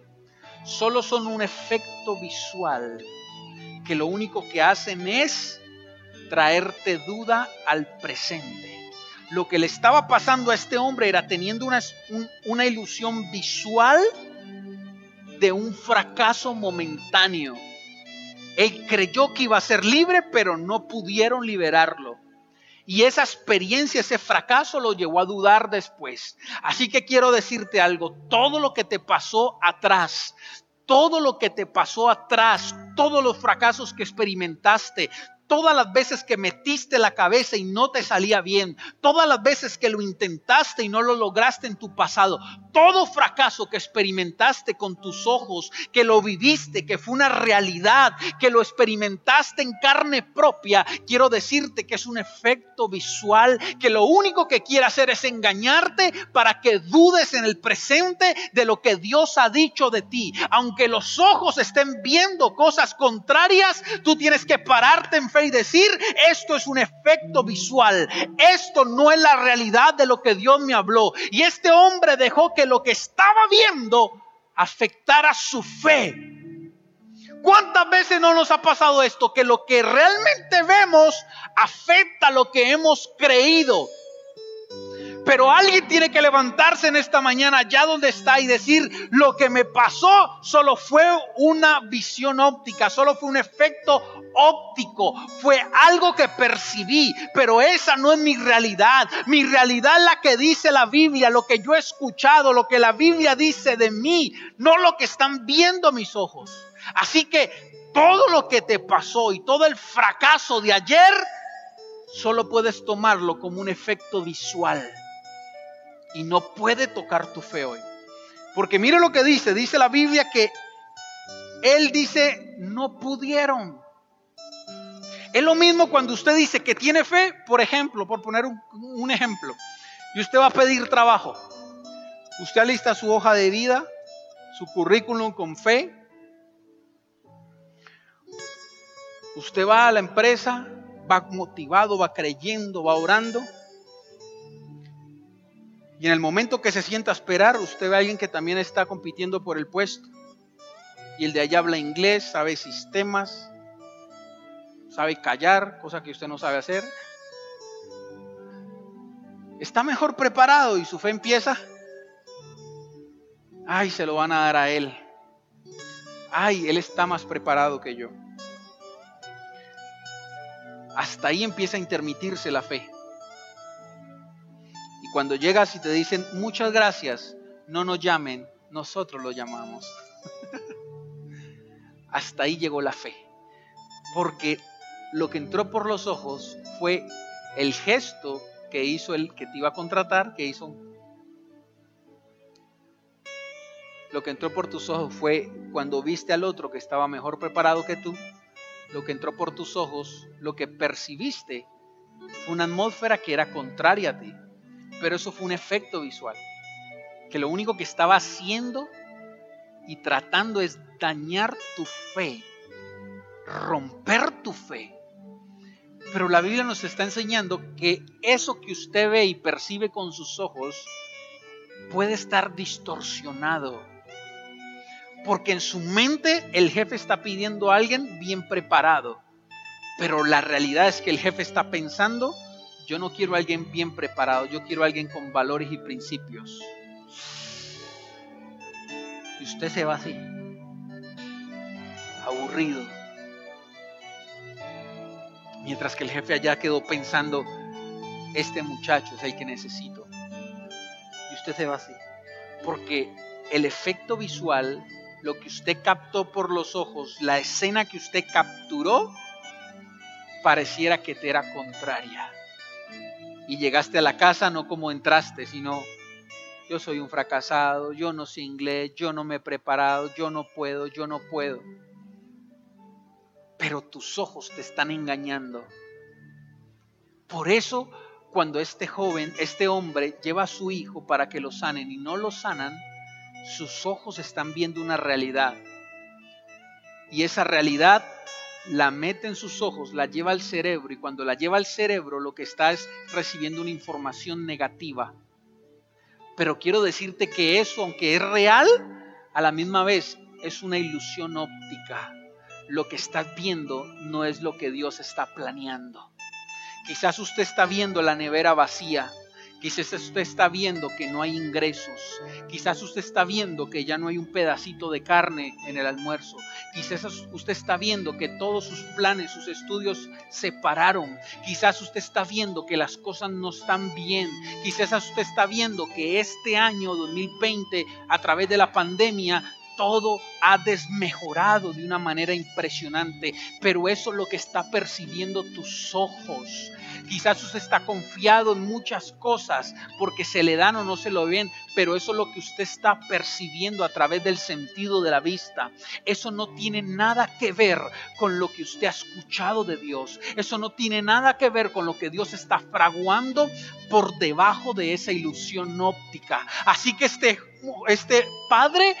solo son un efecto visual que lo único que hacen es traerte duda al presente. Lo que le estaba pasando a este hombre era teniendo una, una ilusión visual de un fracaso momentáneo. Él creyó que iba a ser libre, pero no pudieron liberarlo. Y esa experiencia, ese fracaso lo llevó a dudar después. Así que quiero decirte algo, todo lo que te pasó atrás, todo lo que te pasó atrás, todos los fracasos que experimentaste, Todas las veces que metiste la cabeza y no te salía bien, todas las veces que lo intentaste y no lo lograste en tu pasado, todo fracaso que experimentaste con tus ojos, que lo viviste, que fue una realidad, que lo experimentaste en carne propia, quiero decirte que es un efecto visual, que lo único que quiere hacer es engañarte para que dudes en el presente de lo que Dios ha dicho de ti. Aunque los ojos estén viendo cosas contrarias, tú tienes que pararte en y decir, esto es un efecto visual, esto no es la realidad de lo que Dios me habló. Y este hombre dejó que lo que estaba viendo afectara su fe. ¿Cuántas veces no nos ha pasado esto? Que lo que realmente vemos afecta lo que hemos creído. Pero alguien tiene que levantarse en esta mañana allá donde está y decir, lo que me pasó solo fue una visión óptica, solo fue un efecto óptico, fue algo que percibí, pero esa no es mi realidad. Mi realidad es la que dice la Biblia, lo que yo he escuchado, lo que la Biblia dice de mí, no lo que están viendo mis ojos. Así que todo lo que te pasó y todo el fracaso de ayer, solo puedes tomarlo como un efecto visual y no puede tocar tu fe hoy. Porque mire lo que dice, dice la Biblia que él dice, no pudieron. Es lo mismo cuando usted dice que tiene fe, por ejemplo, por poner un, ejemplo, y usted va a pedir trabajo. Usted alista su hoja de vida, su currículum con fe. Usted va a la empresa, va motivado, va creyendo, va orando. Y en el momento que se sienta a esperar, usted ve a alguien que también está compitiendo por el puesto. Y el de allá habla inglés, sabe sistemas, sabe callar, cosa que usted no sabe hacer. Está mejor preparado y su fe empieza. Ay, se lo van a dar a él. Ay, él está más preparado que yo. Hasta ahí empieza a intermitirse la fe. Cuando llegas y te dicen muchas gracias, no nos llamen, nosotros lo llamamos. Hasta ahí llegó la fe. Porque lo que entró por los ojos fue el gesto que hizo el que te iba a contratar, que hizo lo que entró por tus ojos fue cuando viste al otro que estaba mejor preparado que tú, lo que entró por tus ojos, lo que percibiste, fue una atmósfera que era contraria a ti, pero eso fue un efecto visual, que lo único que estaba haciendo y tratando es dañar tu fe, romper tu fe. Pero la Biblia nos está enseñando que eso que usted ve y percibe con sus ojos puede estar distorsionado porque en su mente el jefe está pidiendo a alguien bien preparado. Pero la realidad es que el jefe está pensando, yo no quiero a alguien bien preparado, yo quiero a alguien con valores y principios. Y usted se va así, aburrido. Mientras que el jefe allá quedó pensando, este muchacho es el que necesito. Y usted se va así. Porque el efecto visual lo que usted captó por los ojos, la escena que usted capturó, pareciera que te era contraria. Y llegaste a la casa no como entraste, sino yo soy un fracasado, yo no sé inglés, yo no me he preparado, yo no puedo, yo no puedo. Pero tus ojos te están engañando. Por eso, cuando este joven, este hombre, lleva a su hijo para que lo sanen y no lo sanan, sus ojos están viendo una realidad. Y esa realidad la mete en sus ojos, la lleva al cerebro y cuando la lleva al cerebro lo que está es recibiendo una información negativa. Pero quiero decirte que eso, aunque es real, a la misma vez es una ilusión óptica. Lo que estás viendo no es lo que Dios está planeando. Quizás usted está viendo la nevera vacía, Quizás usted está viendo que no hay ingresos. Quizás usted está viendo que ya no hay un pedacito de carne en el almuerzo. Quizás usted está viendo que todos sus planes, sus estudios se pararon. Quizás usted está viendo que las cosas no están bien. Quizás usted está viendo que este año 2020, a través de la pandemia, todo ha desmejorado de una manera impresionante, pero eso es lo que está percibiendo tus ojos. Quizás usted está confiado en muchas cosas porque se le dan o no se lo ven, pero eso es lo que usted está percibiendo a través del sentido de la vista. Eso no tiene nada que ver con lo que usted ha escuchado de Dios. Eso no tiene nada que ver con lo que Dios está fraguando por debajo de esa ilusión óptica. Así que este, este padre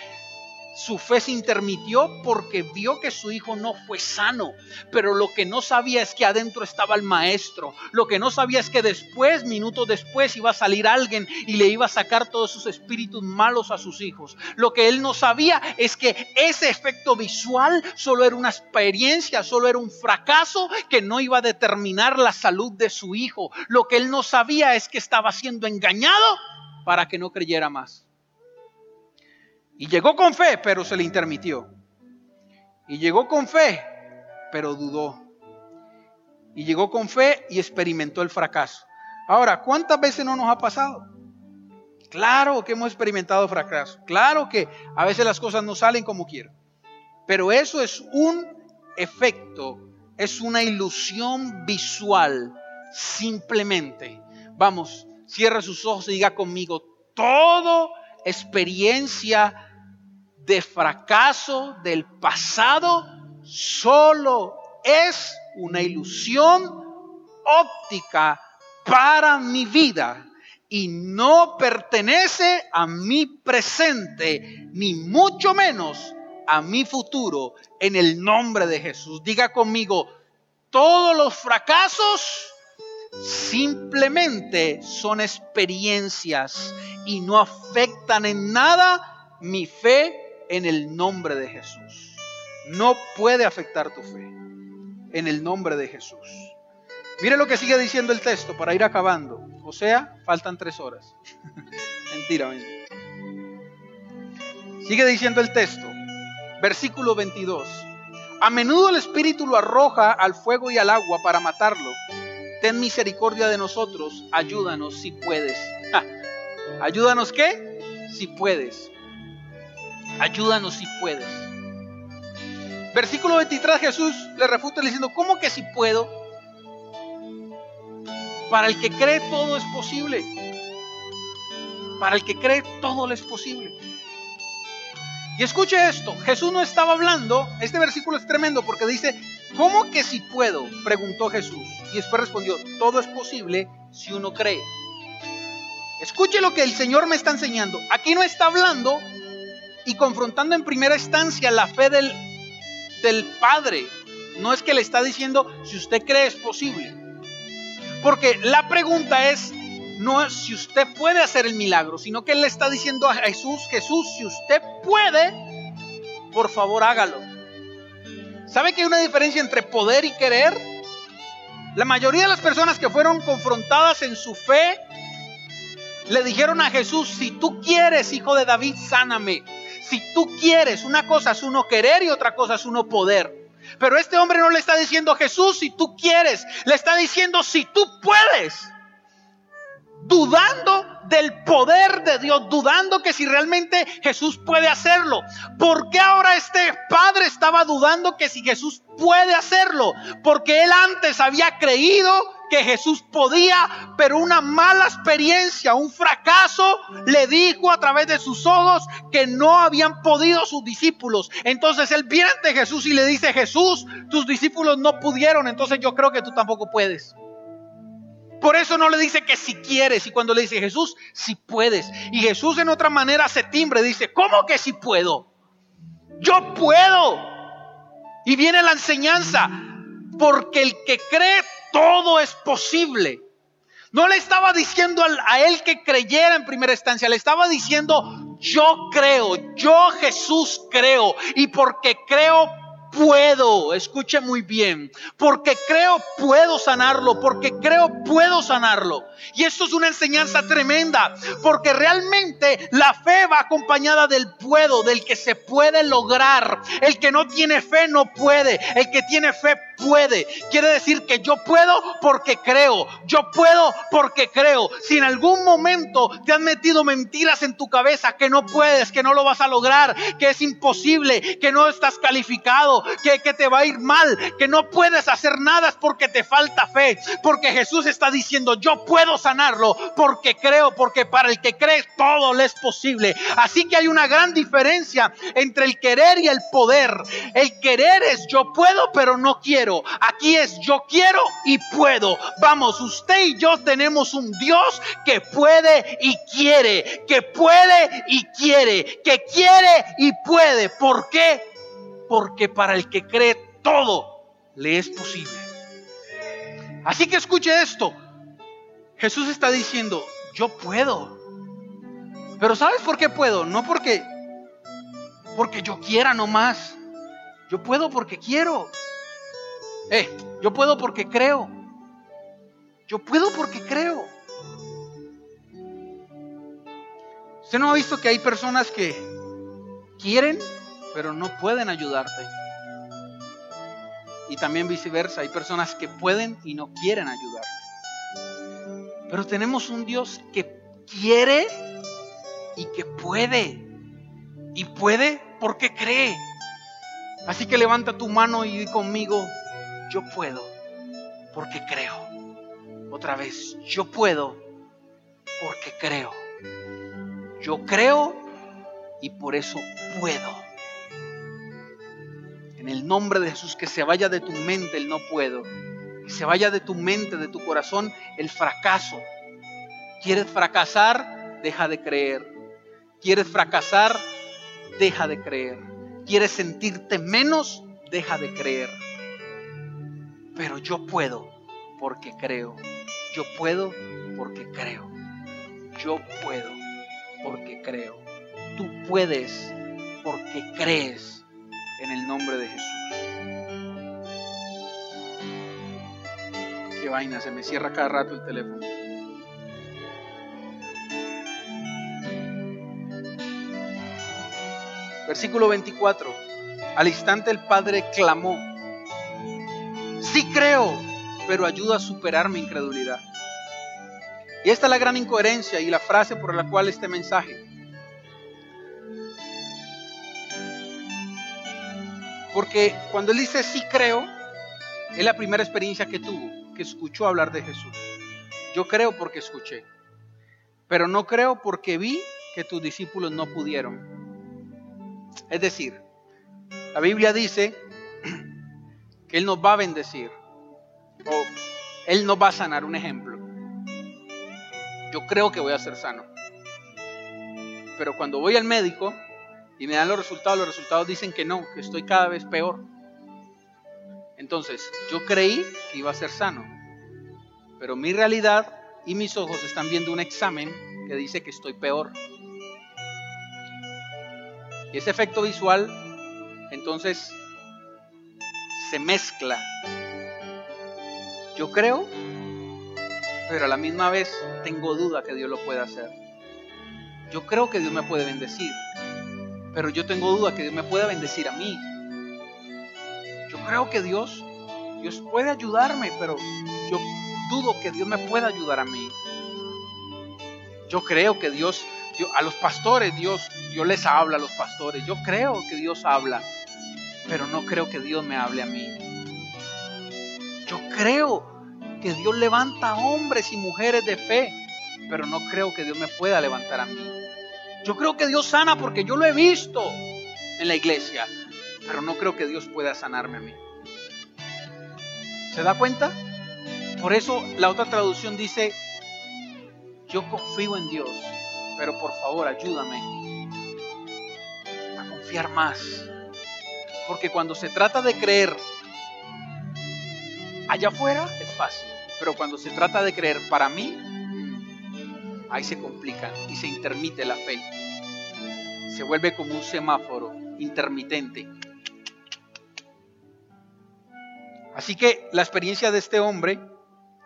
su fe se intermitió porque vio que su hijo no fue sano. Pero lo que no sabía es que adentro estaba el maestro. Lo que no sabía es que después, minutos después, iba a salir alguien y le iba a sacar todos sus espíritus malos a sus hijos. Lo que él no sabía es que ese efecto visual solo era una experiencia, solo era un fracaso que no iba a determinar la salud de su hijo. Lo que él no sabía es que estaba siendo engañado para que no creyera más. Y llegó con fe, pero se le intermitió. Y llegó con fe, pero dudó. Y llegó con fe y experimentó el fracaso. Ahora, ¿cuántas veces no nos ha pasado? Claro que hemos experimentado fracaso. Claro que a veces las cosas no salen como quiero. Pero eso es un efecto, es una ilusión visual. Simplemente. Vamos, cierra sus ojos y diga conmigo, todo experiencia de fracaso del pasado solo es una ilusión óptica para mi vida y no pertenece a mi presente, ni mucho menos a mi futuro, en el nombre de Jesús. Diga conmigo, todos los fracasos simplemente son experiencias y no afectan en nada mi fe en el nombre de Jesús. No puede afectar tu fe en el nombre de Jesús. Mire lo que sigue diciendo el texto para ir acabando. O sea, faltan tres horas. mentira, mentira. Sigue diciendo el texto. Versículo 22. A menudo el Espíritu lo arroja al fuego y al agua para matarlo. Ten misericordia de nosotros, ayúdanos si puedes. ¿Ayúdanos qué? Si puedes. Ayúdanos si puedes. Versículo 23 Jesús le refuta diciendo, ¿cómo que si puedo? Para el que cree todo es posible. Para el que cree todo le es posible. Y escuche esto, Jesús no estaba hablando, este versículo es tremendo porque dice, ¿cómo que si puedo? Preguntó Jesús. Y después respondió, todo es posible si uno cree. Escuche lo que el Señor me está enseñando. Aquí no está hablando y confrontando en primera instancia la fe del, del Padre. No es que le está diciendo, si usted cree es posible. Porque la pregunta es, no es si usted puede hacer el milagro, sino que él le está diciendo a Jesús, Jesús, si usted puede, por favor hágalo. ¿Sabe que hay una diferencia entre poder y querer? La mayoría de las personas que fueron confrontadas en su fe le dijeron a Jesús, si tú quieres, hijo de David, sáname. Si tú quieres, una cosa es uno querer y otra cosa es uno poder. Pero este hombre no le está diciendo Jesús, si tú quieres, le está diciendo, si tú puedes dudando del poder de Dios, dudando que si realmente Jesús puede hacerlo. ¿Por qué ahora este padre estaba dudando que si Jesús puede hacerlo? Porque él antes había creído que Jesús podía, pero una mala experiencia, un fracaso, le dijo a través de sus ojos que no habían podido sus discípulos. Entonces él viene ante Jesús y le dice, Jesús, tus discípulos no pudieron, entonces yo creo que tú tampoco puedes. Por eso no le dice que si quieres. Y cuando le dice Jesús, si puedes. Y Jesús en otra manera se timbre. Dice, ¿cómo que si puedo? Yo puedo. Y viene la enseñanza. Porque el que cree todo es posible. No le estaba diciendo a él que creyera en primera instancia. Le estaba diciendo, yo creo. Yo Jesús creo. Y porque creo puedo, escuche muy bien, porque creo puedo sanarlo, porque creo puedo sanarlo. Y esto es una enseñanza tremenda, porque realmente la fe va acompañada del puedo, del que se puede lograr. El que no tiene fe no puede, el que tiene fe puede. Quiere decir que yo puedo porque creo, yo puedo porque creo. Si en algún momento te han metido mentiras en tu cabeza que no puedes, que no lo vas a lograr, que es imposible, que no estás calificado, que, te va a ir mal, que no puedes hacer nada es porque te falta fe. Porque Jesús está diciendo, yo puedo sanarlo porque creo, porque para el que cree todo le es posible. Así que hay una gran diferencia entre el querer y el poder. El querer es yo puedo, pero no quiero. Aquí es yo quiero y puedo. Vamos, usted y yo tenemos un Dios que puede y quiere, que puede y quiere, que quiere y puede. ¿Por qué? Porque para el que cree todo le es posible. Así que escuche esto. Jesús está diciendo, yo puedo. Pero ¿sabes por qué puedo? No porque porque yo quiera nomás. Yo puedo porque quiero. Eh, yo puedo porque creo. Yo puedo porque creo. ¿Usted no ha visto que hay personas que quieren pero no pueden ayudarte. Y también viceversa, hay personas que pueden y no quieren ayudarte. Pero tenemos un Dios que quiere y que puede. Y puede porque cree. Así que levanta tu mano y di conmigo, yo puedo porque creo. Otra vez, yo puedo porque creo. Yo creo y por eso puedo. En el nombre de Jesús, que se vaya de tu mente el no puedo. Que se vaya de tu mente, de tu corazón, el fracaso. ¿Quieres fracasar? Deja de creer. ¿Quieres fracasar? Deja de creer. ¿Quieres sentirte menos? Deja de creer. Pero yo puedo porque creo. Yo puedo porque creo. Yo puedo porque creo. Tú puedes porque crees en el nombre de Jesús. Qué vaina, se me cierra cada rato el teléfono. Versículo 24. Al instante el Padre clamó, sí creo, pero ayuda a superar mi incredulidad. Y esta es la gran incoherencia y la frase por la cual este mensaje. Porque cuando él dice sí creo, es la primera experiencia que tuvo, que escuchó hablar de Jesús. Yo creo porque escuché, pero no creo porque vi que tus discípulos no pudieron. Es decir, la Biblia dice que Él nos va a bendecir o Él nos va a sanar. Un ejemplo. Yo creo que voy a ser sano. Pero cuando voy al médico y me dan los resultados, los resultados dicen que no, que estoy cada vez peor. Entonces, yo creí que iba a ser sano. Pero mi realidad y mis ojos están viendo un examen que dice que estoy peor. Y ese efecto visual, entonces, se mezcla. Yo creo, pero a la misma vez tengo duda que Dios lo pueda hacer. Yo creo que Dios me puede bendecir, pero yo tengo duda que Dios me pueda bendecir a mí. Yo creo que Dios, Dios puede ayudarme, pero yo dudo que Dios me pueda ayudar a mí. Yo creo que Dios a los pastores, Dios, Dios les habla a los pastores. Yo creo que Dios habla, pero no creo que Dios me hable a mí. Yo creo que Dios levanta hombres y mujeres de fe, pero no creo que Dios me pueda levantar a mí. Yo creo que Dios sana porque yo lo he visto en la iglesia, pero no creo que Dios pueda sanarme a mí. ¿Se da cuenta? Por eso la otra traducción dice, yo confío en Dios, pero por favor ayúdame a confiar más. Porque cuando se trata de creer allá afuera es fácil, pero cuando se trata de creer para mí, ahí se complica y se intermite la fe. Se vuelve como un semáforo intermitente. Así que la experiencia de este hombre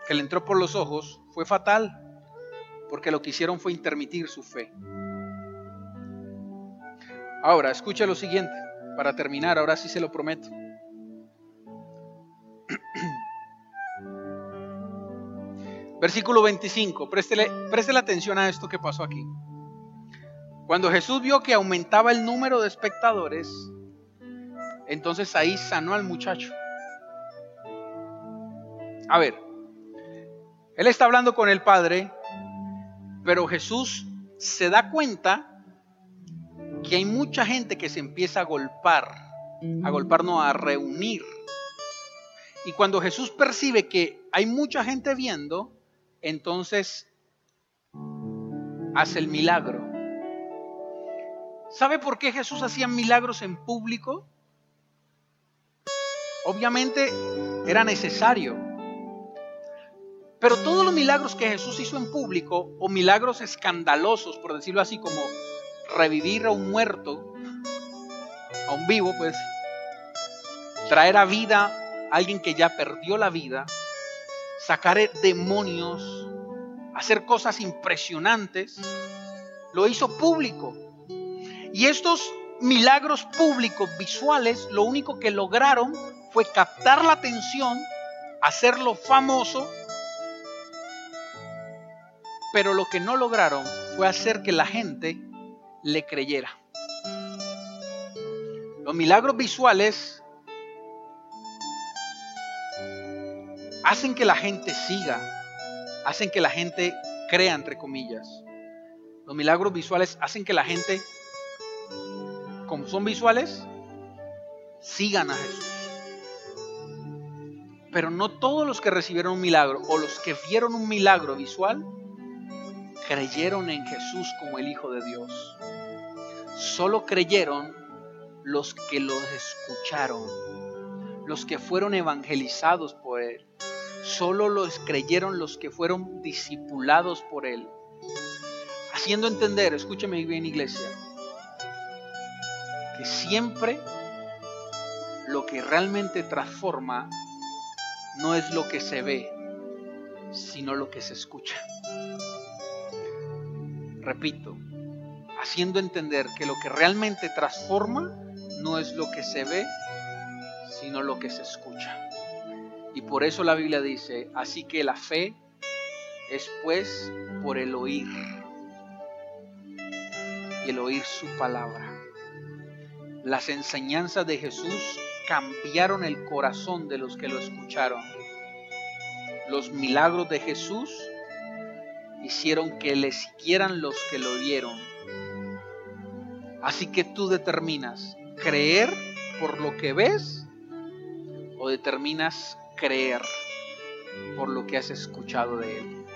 que le entró por los ojos fue fatal porque lo que hicieron fue intermitir su fe. Ahora, escucha lo siguiente, para terminar, ahora sí se lo prometo. Versículo 25, préstele, atención a esto que pasó aquí. Cuando Jesús vio que aumentaba el número de espectadores, entonces ahí sanó al muchacho. A ver, él está hablando con el Padre pero Jesús se da cuenta que hay mucha gente que se empieza a golpar, a golpar no, a reunir. Y cuando Jesús percibe que hay mucha gente viendo, entonces hace el milagro. ¿Sabe por qué Jesús hacía milagros en público? Obviamente era necesario. Pero todos los milagros que Jesús hizo en público, o milagros escandalosos, por decirlo así, como revivir a un muerto, a un vivo, pues, traer a vida a alguien que ya perdió la vida, sacar demonios, hacer cosas impresionantes, lo hizo público. Y estos milagros públicos, visuales, lo único que lograron fue captar la atención, hacerlo famoso pero lo que no lograron fue hacer que la gente le creyera. Los milagros visuales hacen que la gente siga, hacen que la gente crea, entre comillas. Los milagros visuales hacen que la gente, como son visuales, sigan a Jesús. Pero no todos los que recibieron un milagro o los que vieron un milagro visual creyeron en Jesús como el Hijo de Dios. Solo creyeron los que los escucharon, los que fueron evangelizados por Él. Solo los creyeron los que fueron discipulados por Él. Haciendo entender, escúcheme bien iglesia, que siempre lo que realmente transforma no es lo que se ve, sino lo que se escucha. Repito, haciendo entender que lo que realmente transforma no es lo que se ve, sino lo que se escucha. Y por eso la Biblia dice, así que la fe es pues por el oír. Y el oír su palabra. Las enseñanzas de Jesús cambiaron el corazón de los que lo escucharon. Los milagros de Jesús hicieron que le siguieran los que lo vieron. Así que tú determinas creer por lo que ves o determinas creer por lo que has escuchado de Él.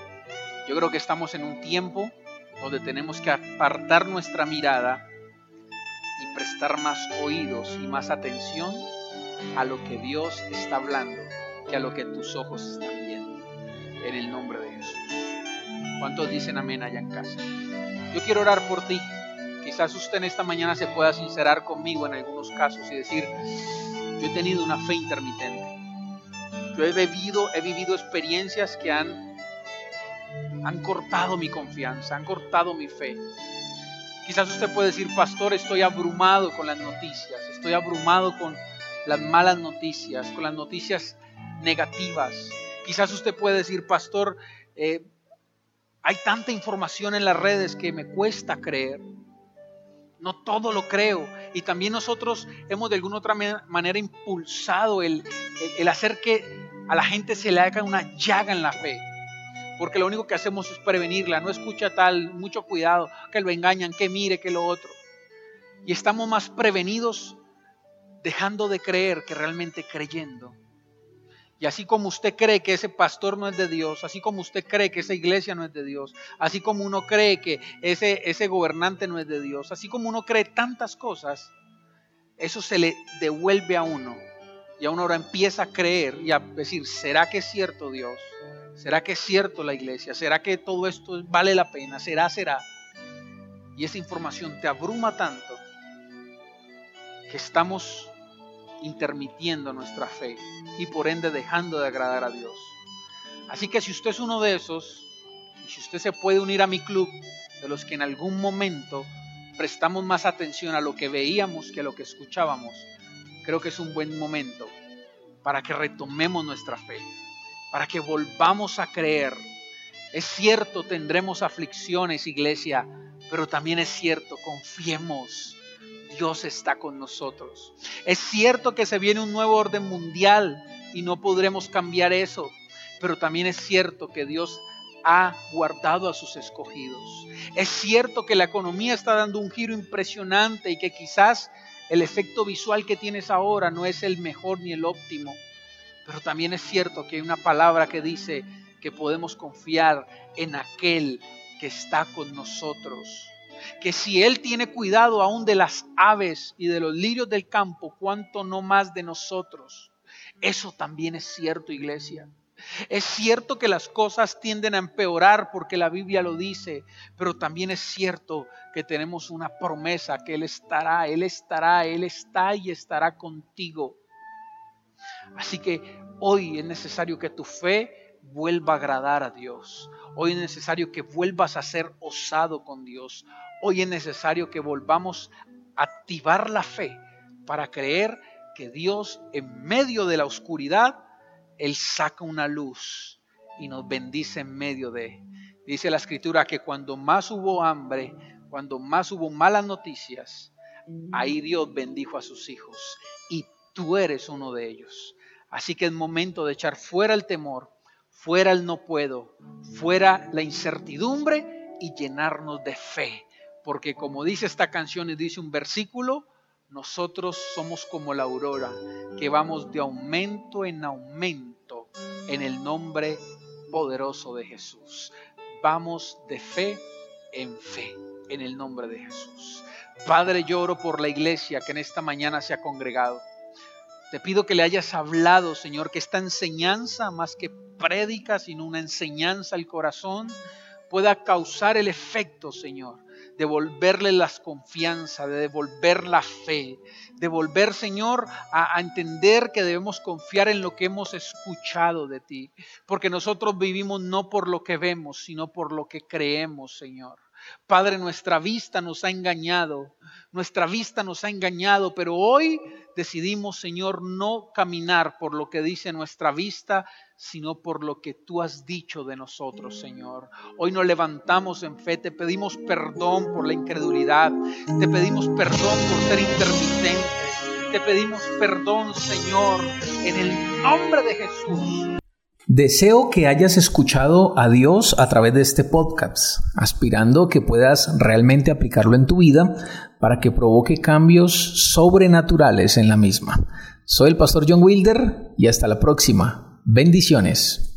Yo creo que estamos en un tiempo donde tenemos que apartar nuestra mirada y prestar más oídos y más atención a lo que Dios está hablando que a lo que tus ojos están viendo. En el nombre de Jesús. ¿Cuántos dicen amén allá en casa? Yo quiero orar por ti. Quizás usted en esta mañana se pueda sincerar conmigo en algunos casos y decir, yo he tenido una fe intermitente. Yo he vivido, he vivido experiencias que han, han cortado mi confianza, han cortado mi fe. Quizás usted puede decir, pastor, estoy abrumado con las noticias, estoy abrumado con las malas noticias, con las noticias negativas. Quizás usted puede decir, pastor, eh, hay tanta información en las redes que me cuesta creer. No todo lo creo. Y también nosotros hemos de alguna otra manera impulsado el, el, hacer que a la gente se le haga una llaga en la fe. Porque lo único que hacemos es prevenirla. No escucha tal, mucho cuidado, que lo engañan, que mire, que lo otro. Y estamos más prevenidos dejando de creer que realmente creyendo. Y así como usted cree que ese pastor no es de Dios, así como usted cree que esa iglesia no es de Dios, así como uno cree que ese, ese gobernante no es de Dios, así como uno cree tantas cosas, eso se le devuelve a uno. Y a uno ahora empieza a creer y a decir, ¿será que es cierto Dios? ¿Será que es cierto la iglesia? ¿Será que todo esto vale la pena? ¿Será, será? Y esa información te abruma tanto que estamos intermitiendo nuestra fe y por ende dejando de agradar a Dios. Así que si usted es uno de esos, y si usted se puede unir a mi club, de los que en algún momento prestamos más atención a lo que veíamos que a lo que escuchábamos, creo que es un buen momento para que retomemos nuestra fe, para que volvamos a creer. Es cierto, tendremos aflicciones, iglesia, pero también es cierto, confiemos Dios está con nosotros. Es cierto que se viene un nuevo orden mundial y no podremos cambiar eso, pero también es cierto que Dios ha guardado a sus escogidos. Es cierto que la economía está dando un giro impresionante y que quizás el efecto visual que tienes ahora no es el mejor ni el óptimo, pero también es cierto que hay una palabra que dice que podemos confiar en aquel que está con nosotros que si Él tiene cuidado aún de las aves y de los lirios del campo, cuánto no más de nosotros. Eso también es cierto, iglesia. Es cierto que las cosas tienden a empeorar porque la Biblia lo dice, pero también es cierto que tenemos una promesa que Él estará, Él estará, Él está y estará contigo. Así que hoy es necesario que tu fe vuelva a agradar a Dios. Hoy es necesario que vuelvas a ser osado con Dios. Hoy es necesario que volvamos a activar la fe para creer que Dios en medio de la oscuridad, Él saca una luz y nos bendice en medio de. Dice la escritura que cuando más hubo hambre, cuando más hubo malas noticias, ahí Dios bendijo a sus hijos y tú eres uno de ellos. Así que es momento de echar fuera el temor, fuera el no puedo, fuera la incertidumbre y llenarnos de fe. Porque como dice esta canción y dice un versículo, nosotros somos como la aurora, que vamos de aumento en aumento en el nombre poderoso de Jesús. Vamos de fe en fe en el nombre de Jesús. Padre, lloro por la iglesia que en esta mañana se ha congregado. Te pido que le hayas hablado, Señor, que esta enseñanza, más que prédica, sino una enseñanza al corazón, pueda causar el efecto, Señor, devolverle las confianza, de devolver la fe, devolver, Señor, a, a, entender que debemos confiar en lo que hemos escuchado de ti, porque nosotros vivimos no por lo que vemos, sino por lo que creemos, Señor. Padre, nuestra vista nos ha engañado, nuestra vista nos ha engañado, pero hoy decidimos, Señor, no caminar por lo que dice nuestra vista, sino por lo que tú has dicho de nosotros, Señor. Hoy nos levantamos en fe, te pedimos perdón por la incredulidad, te pedimos perdón por ser intermitente, te pedimos perdón, Señor, en el nombre de Jesús. Deseo que hayas escuchado a Dios a través de este podcast, aspirando que puedas realmente aplicarlo en tu vida para que provoque cambios sobrenaturales en la misma. Soy el pastor John Wilder y hasta la próxima. Bendiciones.